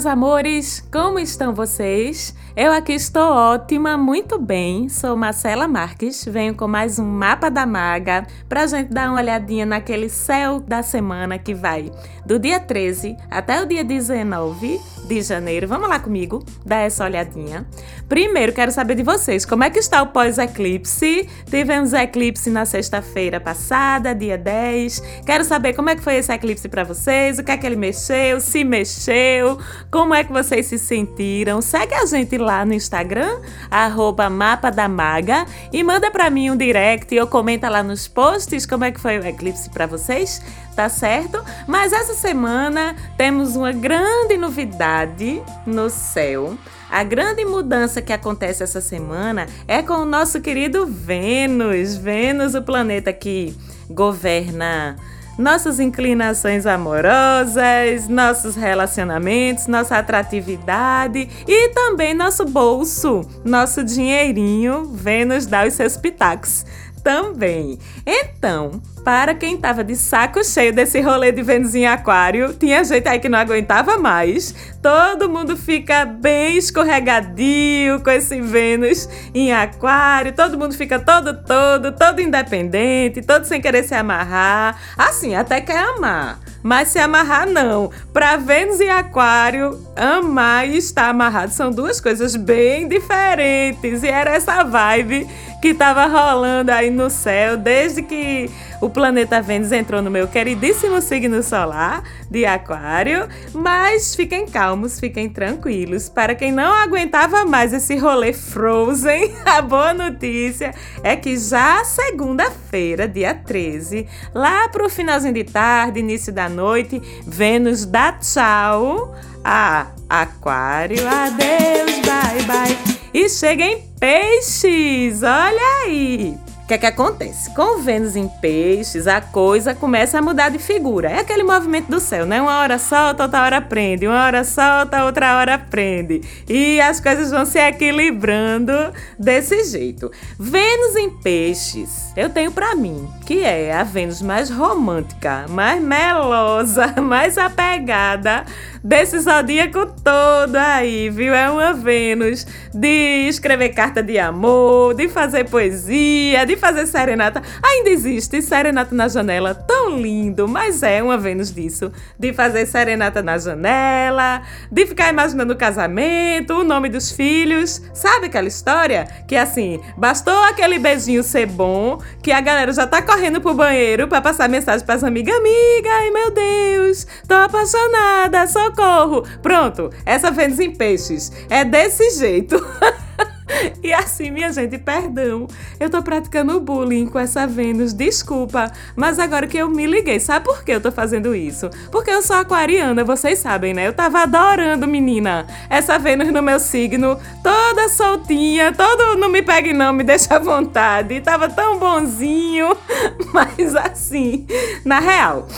meus amores, como estão vocês? Eu aqui estou ótima, muito bem. Sou Marcela Marques, venho com mais um mapa da maga pra gente dar uma olhadinha naquele céu da semana que vai do dia 13 até o dia 19 de janeiro. Vamos lá comigo, dar essa olhadinha. Primeiro, quero saber de vocês, como é que está o pós-eclipse? Tivemos eclipse na sexta-feira passada, dia 10. Quero saber como é que foi esse eclipse para vocês, o que é que ele mexeu, se mexeu, como é que vocês se sentiram. Segue a gente lá no Instagram, arroba Mapa da Maga, e manda para mim um direct ou comenta lá nos posts como é que foi o eclipse para vocês tá certo? Mas essa semana temos uma grande novidade no céu. A grande mudança que acontece essa semana é com o nosso querido Vênus. Vênus, o planeta que governa nossas inclinações amorosas, nossos relacionamentos, nossa atratividade e também nosso bolso, nosso dinheirinho. Vênus dá os seus pitacos também. Então, para quem tava de saco cheio desse rolê de Vênus em Aquário, tinha gente aí que não aguentava mais. Todo mundo fica bem escorregadio com esse Vênus em Aquário, todo mundo fica todo, todo, todo independente, todo sem querer se amarrar. Assim, até quer amar. Mas se amarrar, não. Para Vênus e Aquário, amar e estar amarrado são duas coisas bem diferentes. E era essa vibe que estava rolando aí no céu desde que o planeta Vênus entrou no meu queridíssimo signo solar de Aquário. Mas fiquem calmos, fiquem tranquilos. Para quem não aguentava mais esse rolê Frozen, a boa notícia é que já segunda-feira, dia 13, lá pro finalzinho de tarde, início da noite, Vênus dá tchau a Aquário. Adeus, bye bye. E chega em peixes, olha aí que é que acontece? Com Vênus em peixes, a coisa começa a mudar de figura. É aquele movimento do céu, né? Uma hora solta, outra hora prende. Uma hora solta, outra hora prende. E as coisas vão se equilibrando desse jeito. Vênus em peixes, eu tenho para mim, que é a Vênus mais romântica, mais melosa, mais apegada desse zodíaco todo aí, viu? É uma Vênus de escrever carta de amor, de fazer poesia, de fazer serenata. Ainda existe serenata na janela, tão lindo, mas é uma Vênus disso. De fazer serenata na janela, de ficar imaginando o casamento, o nome dos filhos. Sabe aquela história? Que assim, bastou aquele beijinho ser bom, que a galera já tá correndo pro banheiro para passar mensagem pras amigas. Amiga, ai meu Deus, tô apaixonada, socorro. Pronto, essa Vênus em peixes é desse jeito. E assim, minha gente, perdão. Eu tô praticando bullying com essa Vênus, desculpa. Mas agora que eu me liguei, sabe por que eu tô fazendo isso? Porque eu sou aquariana, vocês sabem, né? Eu tava adorando, menina, essa Vênus no meu signo, toda soltinha, todo não me pegue não, me deixa à vontade. Tava tão bonzinho. Mas assim, na real.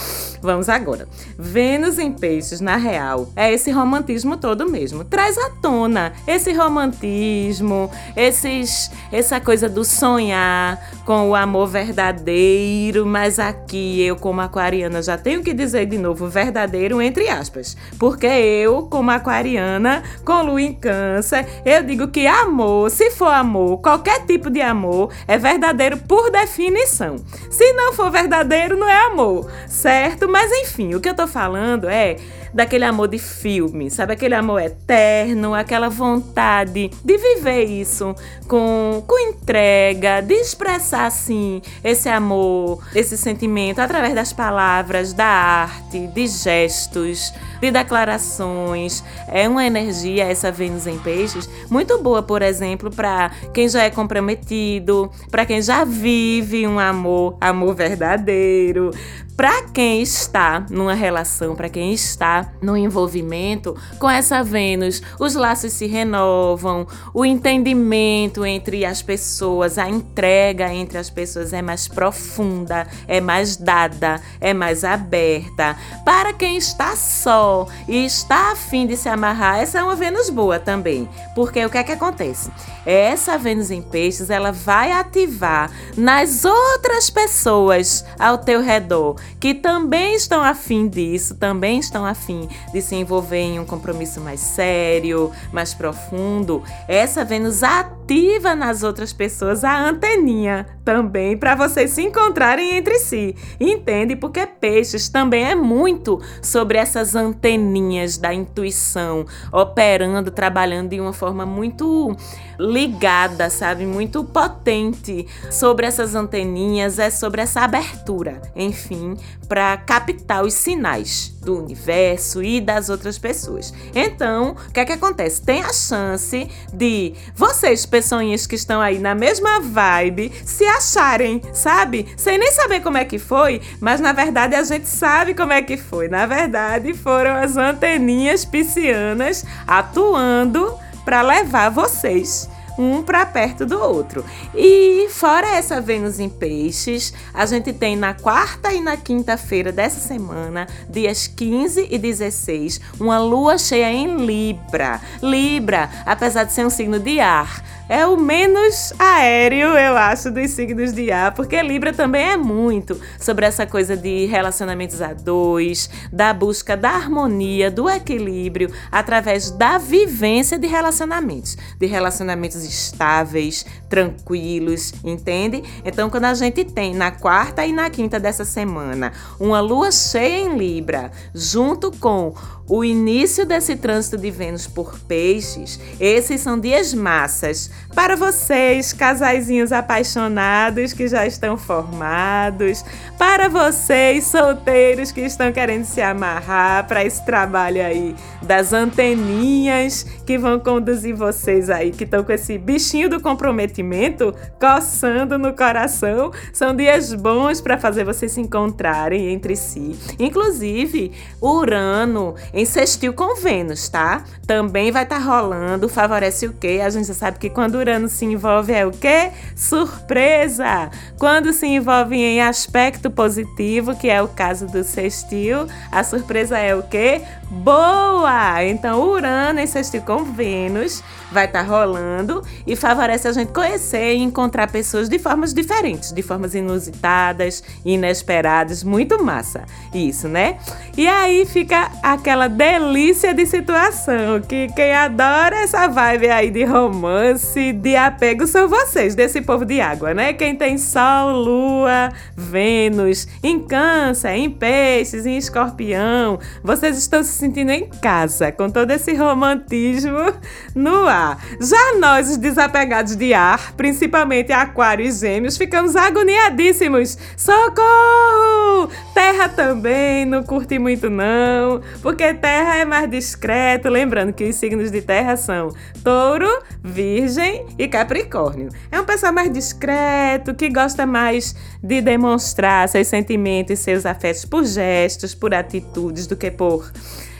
Vamos agora. Vênus em Peixes, na real, é esse romantismo todo mesmo. Traz à tona esse romantismo, esses, essa coisa do sonhar com o amor verdadeiro, mas aqui eu, como aquariana, já tenho que dizer de novo verdadeiro entre aspas, porque eu, como aquariana, com lua em câncer, eu digo que amor, se for amor, qualquer tipo de amor, é verdadeiro por definição. Se não for verdadeiro, não é amor, certo? Mas enfim, o que eu tô falando é daquele amor de filme, sabe? Aquele amor eterno, aquela vontade de viver isso com, com entrega, de expressar assim esse amor, esse sentimento através das palavras, da arte, de gestos, de declarações. É uma energia, essa Vênus em Peixes, muito boa, por exemplo, para quem já é comprometido, para quem já vive um amor, amor verdadeiro, para quem está numa relação, para quem está no envolvimento com essa Vênus, os laços se renovam, o entendimento entre as pessoas, a entrega entre as pessoas é mais profunda, é mais dada, é mais aberta. Para quem está só e está afim de se amarrar, essa é uma Vênus boa também, porque o que é que acontece? Essa Vênus em Peixes, ela vai ativar nas outras pessoas ao teu redor que também estão afim disso, também estão afim de se envolver em um compromisso mais sério, mais profundo. Essa Vênus ativa nas outras pessoas a anteninha também para vocês se encontrarem entre si. Entende? Porque peixes também é muito sobre essas anteninhas da intuição, operando, trabalhando de uma forma muito ligada, sabe? Muito potente sobre essas anteninhas, é sobre essa abertura, enfim, para captar os sinais do universo e das outras pessoas. Então, o que é que acontece? Tem a chance de vocês, pessoinhas que estão aí na mesma vibe, se acharem, sabe? Sem nem saber como é que foi, mas na verdade a gente sabe como é que foi. Na verdade, foram as anteninhas piscianas atuando para levar vocês um para perto do outro. E fora essa Vênus em Peixes, a gente tem na quarta e na quinta-feira dessa semana, dias 15 e 16, uma lua cheia em Libra. Libra, apesar de ser um signo de ar, é o menos aéreo, eu acho, dos signos de ar, porque Libra também é muito sobre essa coisa de relacionamentos a dois, da busca da harmonia, do equilíbrio, através da vivência de relacionamentos, de relacionamentos estáveis, tranquilos, entende? Então, quando a gente tem na quarta e na quinta dessa semana uma lua cheia em Libra, junto com o início desse trânsito de Vênus por peixes, esses são dias massas para vocês, casaizinhos apaixonados que já estão formados, para vocês, solteiros que estão querendo se amarrar para esse trabalho aí das anteninhas que vão conduzir vocês aí, que estão com esse bichinho do comprometimento coçando no coração. São dias bons para fazer vocês se encontrarem entre si. Inclusive, Urano sextil com Vênus, tá? Também vai estar tá rolando, favorece o quê? A gente já sabe que quando Urano se envolve é o quê? Surpresa! Quando se envolve em aspecto positivo, que é o caso do sextil, a surpresa é o quê? Boa! Então, Urano em sextil com Vênus vai estar tá rolando e favorece a gente conhecer e encontrar pessoas de formas diferentes, de formas inusitadas, inesperadas, muito massa. Isso, né? E aí fica aquela delícia de situação que quem adora essa vibe aí de romance, de apego são vocês, desse povo de água, né? Quem tem Sol, Lua, Vênus, em Câncer, em Peixes, em Escorpião, vocês estão se sentindo em casa com todo esse romantismo no ar. Já nós, os desapegados de ar, principalmente Aquário e Gêmeos, ficamos agoniadíssimos. Socorro! Terra também não curte muito não, porque Terra é mais discreto, lembrando que os signos de Terra são Touro, Virgem e Capricórnio. É um pessoal mais discreto, que gosta mais de demonstrar seus sentimentos e seus afetos por gestos, por atitudes do que por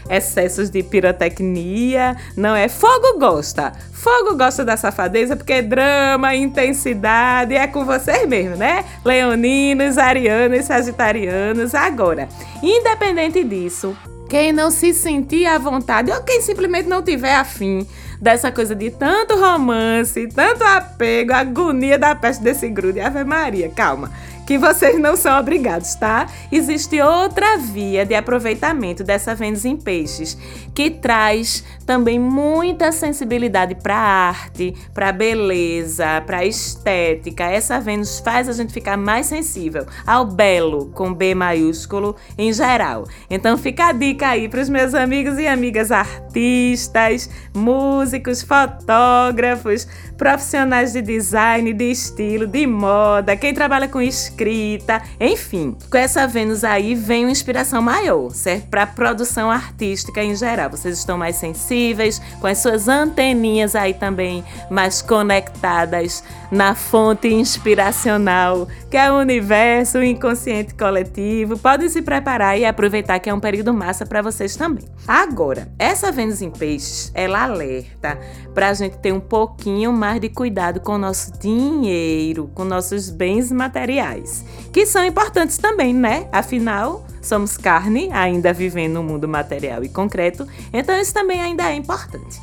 excessos de pirotecnia. Não é fogo gosta. Fogo gosta da safadeza porque drama, intensidade é com vocês mesmo, né? Leoninos, arianos, sagitarianos. Agora, independente disso, quem não se sentir à vontade ou quem simplesmente não tiver afim dessa coisa de tanto romance, tanto apego, agonia da peste desse grude. Ave Maria, calma que vocês não são obrigados, tá? Existe outra via de aproveitamento dessa Vênus em Peixes, que traz também muita sensibilidade para arte, para beleza, para estética. Essa Vênus faz a gente ficar mais sensível ao belo, com B maiúsculo, em geral. Então fica a dica aí para os meus amigos e amigas artistas, músicos, fotógrafos, profissionais de design, de estilo, de moda, quem trabalha com escrita, enfim. Com essa Vênus aí vem uma inspiração maior, certo? Para produção artística em geral. Vocês estão mais sensíveis, com as suas anteninhas aí também mais conectadas na fonte inspiracional, que é o universo, o inconsciente coletivo. Podem se preparar e aproveitar que é um período massa para vocês também. Agora, essa Vênus em Peixes, ela alerta para a gente ter um pouquinho mais de cuidado com o nosso dinheiro, com nossos bens materiais, que são importantes também, né? Afinal, somos carne, ainda vivendo no mundo material e concreto, então isso também ainda é importante.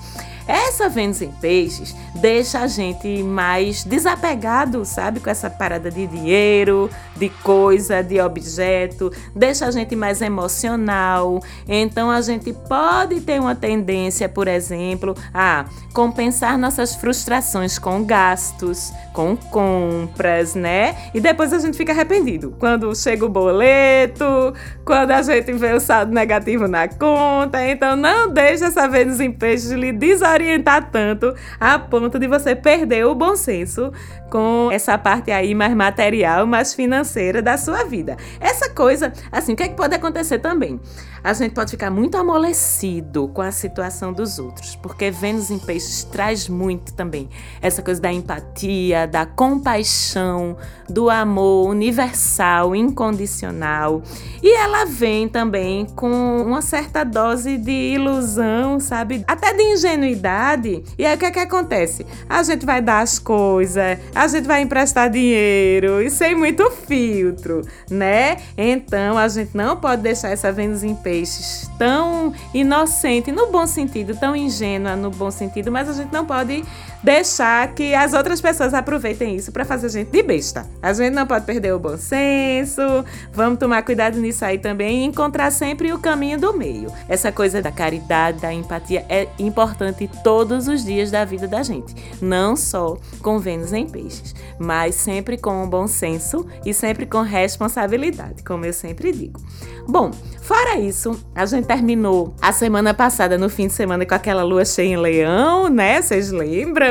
Essa Vênus em Peixes deixa a gente mais desapegado, sabe, com essa parada de dinheiro, de coisa, de objeto, deixa a gente mais emocional. Então a gente pode ter uma tendência, por exemplo, a compensar nossas frustrações com gastos, com compras, né? E depois a gente fica arrependido. Quando chega o boleto, quando a gente vê o saldo negativo na conta. Então não deixe essa Vênus em peixes lhe desorientar tanto a ponto de você perder o bom senso com essa parte aí mais material, mais financeira da sua vida. Essa coisa, assim, o que, é que pode acontecer também? A gente pode ficar muito amolecido com a situação dos outros, porque Vênus em peixes traz muito também essa coisa da empatia, da compaixão, do amor universal, incondicional. E ela vem também com uma certa dose de ilusão, sabe? Até de ingenuidade. E aí o que é que acontece? A gente vai dar as coisas, a gente vai emprestar dinheiro e sem muito filtro, né? Então a gente não pode deixar essa Vênus em peixes tão inocente, no bom sentido, tão ingênua no bom sentido, mas a gente não pode deixar que as outras pessoas aproveitem isso para fazer a gente de besta. A gente não pode perder o bom senso, vamos tomar cuidado nisso aí também e encontrar sempre o caminho do meio. Essa coisa da caridade, da empatia é importante todos os dias da vida da gente, não só com Vênus em peixes, mas sempre com bom senso e sempre com responsabilidade, como eu sempre digo. Bom, fora isso, a gente terminou a semana passada, no fim de semana, com aquela lua cheia em leão, né? Vocês lembram?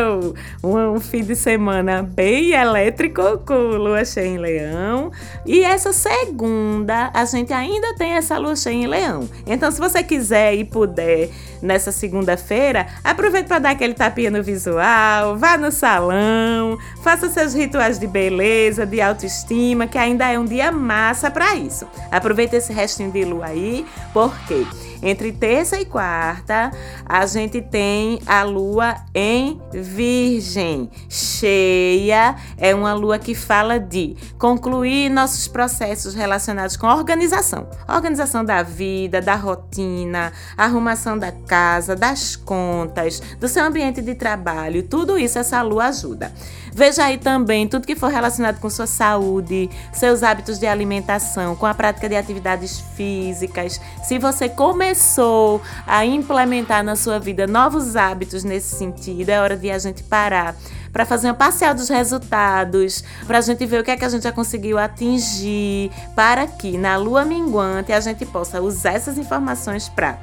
Um, fim de semana bem elétrico com lua cheia em leão. E essa segunda, a gente ainda tem essa lua cheia em leão. Então, se você quiser e puder nessa segunda-feira, aproveite para dar aquele tapinha no visual, vá no salão, faça seus rituais de beleza, de autoestima, que ainda é um dia massa para isso. Aproveite esse restinho de lua aí, porque entre terça e quarta, a gente tem a lua em Virgem. Cheia é uma lua que fala de concluir nossos processos relacionados com organização. Organização da vida, da rotina, arrumação da casa, das contas, do seu ambiente de trabalho. Tudo isso essa lua ajuda. Veja aí também tudo que for relacionado com sua saúde, seus hábitos de alimentação, com a prática de atividades físicas. Se você começou a implementar na sua vida novos hábitos nesse sentido, é hora de a gente parar para fazer um parcial dos resultados, para a gente ver o que é que a gente já conseguiu atingir, para que na lua minguante a gente possa usar essas informações para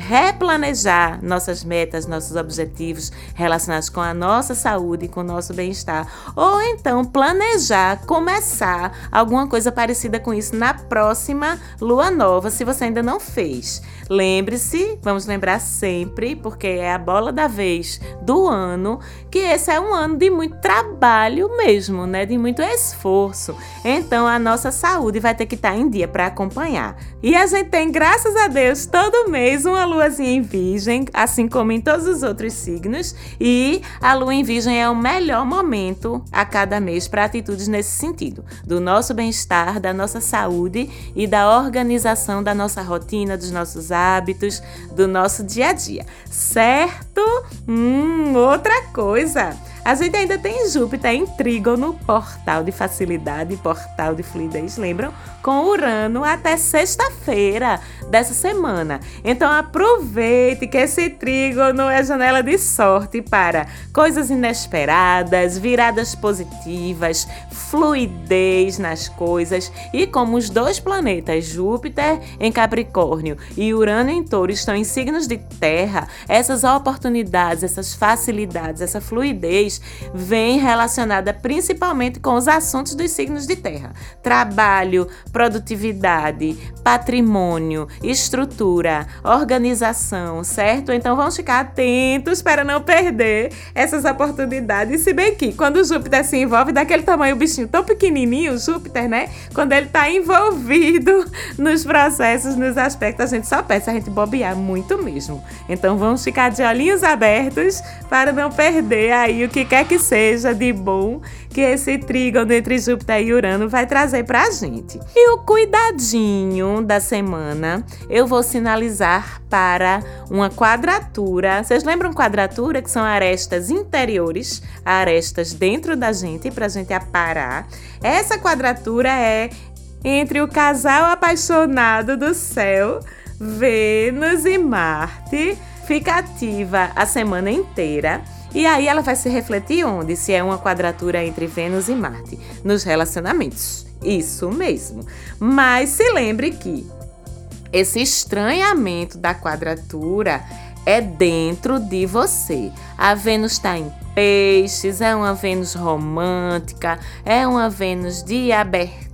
replanejar nossas metas, nossos objetivos relacionados com a nossa saúde e com o nosso bem-estar. Ou então planejar começar alguma coisa parecida com isso na próxima lua nova, se você ainda não fez. Lembre-se, vamos lembrar sempre, porque é a bola da vez do ano, que esse é um ano de muito trabalho mesmo, né? De muito esforço. Então a nossa saúde vai ter que estar em dia para acompanhar. E a gente tem, graças a Deus, todo mês uma luazinha em virgem, assim como em todos os outros signos, e a lua em virgem é o melhor momento a cada mês para atitudes nesse sentido, do nosso bem-estar, da nossa saúde e da organização da nossa rotina, dos nossos hábitos, do nosso dia a dia, certo? Hum, outra coisa. Pois é. A gente ainda tem Júpiter em trígono, portal de facilidade, portal de fluidez, lembram? Com Urano até sexta-feira dessa semana. Então aproveite que esse trígono é janela de sorte para coisas inesperadas, viradas positivas, fluidez nas coisas. E como os dois planetas, Júpiter em Capricórnio e Urano em Touro, estão em signos de terra, essas oportunidades, essas facilidades, essa fluidez vem relacionada principalmente com os assuntos dos signos de terra: trabalho, produtividade, patrimônio, estrutura, organização, certo? Então vamos ficar atentos para não perder essas oportunidades. Se bem que quando o Júpiter se envolve daquele tamanho, o bichinho tão pequenininho, Júpiter, né? Quando ele está envolvido nos processos, nos aspectos, a gente só peça a gente bobear muito mesmo. Então vamos ficar de olhinhos abertos para não perder aí o que que quer que seja de bom que esse trígono entre Júpiter e Urano vai trazer pra gente. E o cuidadinho da semana, eu vou sinalizar para uma quadratura. Vocês lembram quadratura que são arestas interiores, arestas dentro da gente pra gente aparar. Essa quadratura é entre o casal apaixonado do céu, Vênus e Marte. Fica ativa a semana inteira. E aí ela vai se refletir onde? Se é uma quadratura entre Vênus e Marte. Nos relacionamentos. Isso mesmo. Mas se lembre que esse estranhamento da quadratura é dentro de você. A Vênus está em peixes, é uma Vênus romântica, é uma Vênus de abertura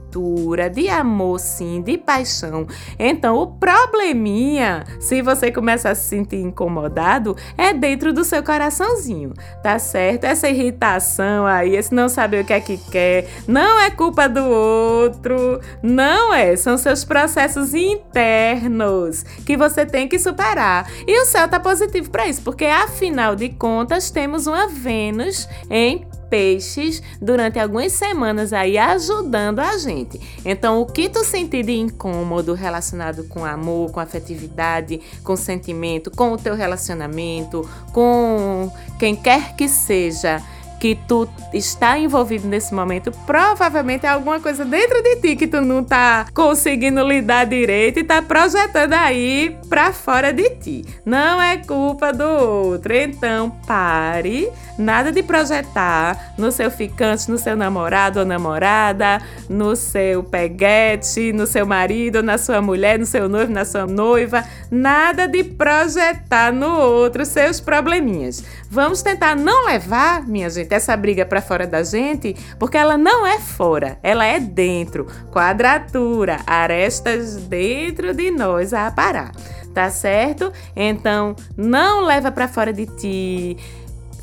de amor, sim, de paixão. Então, o probleminha, se você começa a se sentir incomodado, é dentro do seu coraçãozinho, tá certo? Essa irritação aí, esse não saber o que é que quer, não é culpa do outro, não é. São seus processos internos que você tem que superar. E o céu tá positivo para isso, porque afinal de contas, temos uma Vênus em peixes durante algumas semanas aí ajudando a gente. Então, o que tu sentir de incômodo relacionado com amor, com afetividade, com sentimento, com o teu relacionamento, com quem quer que seja, que tu está envolvido nesse momento, provavelmente é alguma coisa dentro de ti que tu não tá conseguindo lidar direito e tá projetando aí para fora de ti. Não é culpa do outro. Então, pare, nada de projetar no seu ficante, no seu namorado ou namorada, no seu peguete, no seu marido, na sua mulher, no seu noivo, na sua noiva, nada de projetar no outro seus probleminhas. Vamos tentar não levar, minha gente, essa briga para fora da gente, porque ela não é fora, ela é dentro. Quadratura, arestas dentro de nós a parar. Tá certo? Então, não leva para fora de ti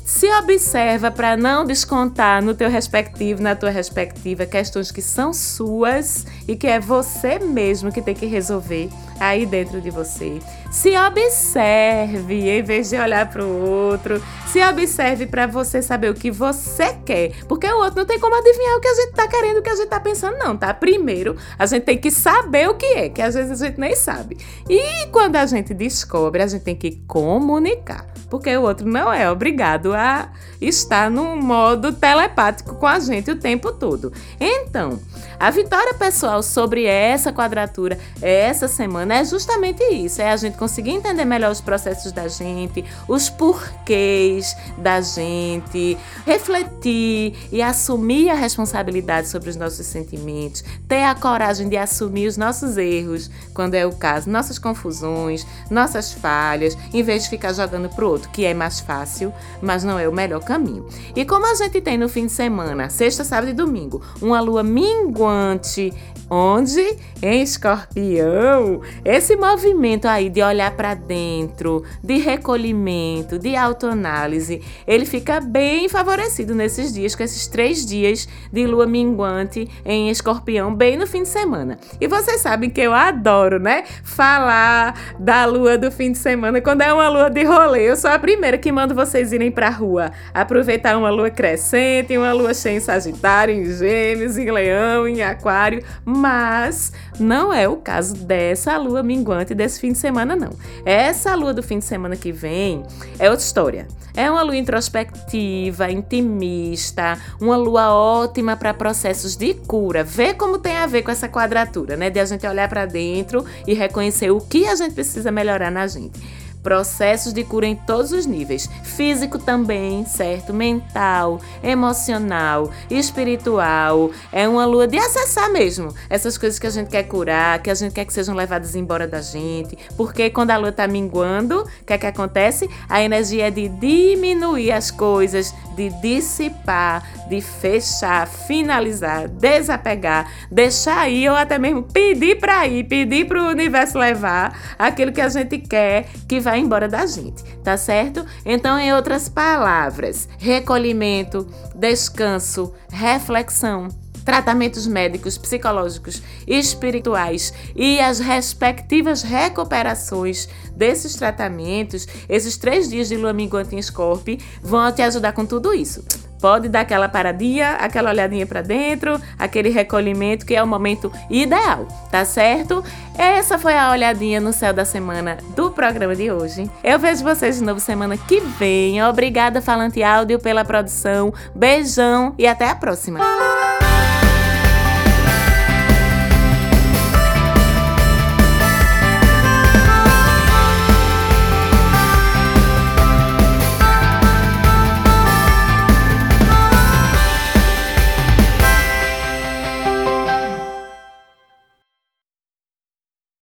se observa para não descontar no teu respectivo, na tua respectiva, questões que são suas e que é você mesmo que tem que resolver aí dentro de você. Se observe em vez de olhar para o outro. Se observe para você saber o que você quer, porque o outro não tem como adivinhar o que a gente tá querendo, o que a gente tá pensando, não, tá? Primeiro, a gente tem que saber o que é, que às vezes a gente nem sabe. E quando a gente descobre, a gente tem que comunicar porque o outro não é obrigado a estar no modo telepático com a gente o tempo todo. Então, a vitória pessoal sobre essa quadratura essa semana é justamente isso: é a gente conseguir entender melhor os processos da gente, os porquês da gente, refletir e assumir a responsabilidade sobre os nossos sentimentos, ter a coragem de assumir os nossos erros, quando é o caso, nossas confusões, nossas falhas, em vez de ficar jogando pro outro, que é mais fácil, mas não é o melhor caminho. E como a gente tem no fim de semana, sexta, sábado e domingo, uma lua minguante onde em Escorpião, esse movimento aí de olhar para dentro, de recolhimento, de autoanálise, ele fica bem favorecido nesses dias, com esses três dias de lua minguante em Escorpião, bem no fim de semana. E vocês sabem que eu adoro, né? Falar da lua do fim de semana quando é uma lua de rolê. Eu sou a primeira que mando vocês irem pra rua, aproveitar uma lua crescente, uma lua cheia em Sagitário, em Gêmeos, em Leão, em Aquário, mas não é o caso dessa lua minguante desse fim de semana, não. Essa lua do fim de semana que vem é outra história. É uma lua introspectiva, intimista, uma lua ótima para processos de cura. Vê como tem a ver com essa quadratura, né? De a gente olhar para dentro e reconhecer o que a gente precisa melhorar na gente processos de cura em todos os níveis, físico também, certo? Mental, emocional, espiritual. É uma lua de acessar mesmo essas coisas que a gente quer curar, que a gente quer que sejam levadas embora da gente, porque quando a lua está minguando, o que é que acontece? A energia é de diminuir as coisas, de dissipar, de fechar, finalizar, desapegar, deixar ir ou até mesmo pedir para ir, pedir para o universo levar aquilo que a gente quer que vai embora da gente, tá certo? Então, em outras palavras, recolhimento, descanso, reflexão, tratamentos médicos, psicológicos, espirituais e as respectivas recuperações desses tratamentos, esses três dias de lua minguante em Scorpio vão te ajudar com tudo isso. Pode dar aquela paradinha, aquela olhadinha para dentro, aquele recolhimento que é o momento ideal, tá certo? Essa foi a olhadinha no céu da semana do programa de hoje. Eu vejo vocês de novo semana que vem. Obrigada, Falante Áudio, pela produção. Beijão e até a próxima.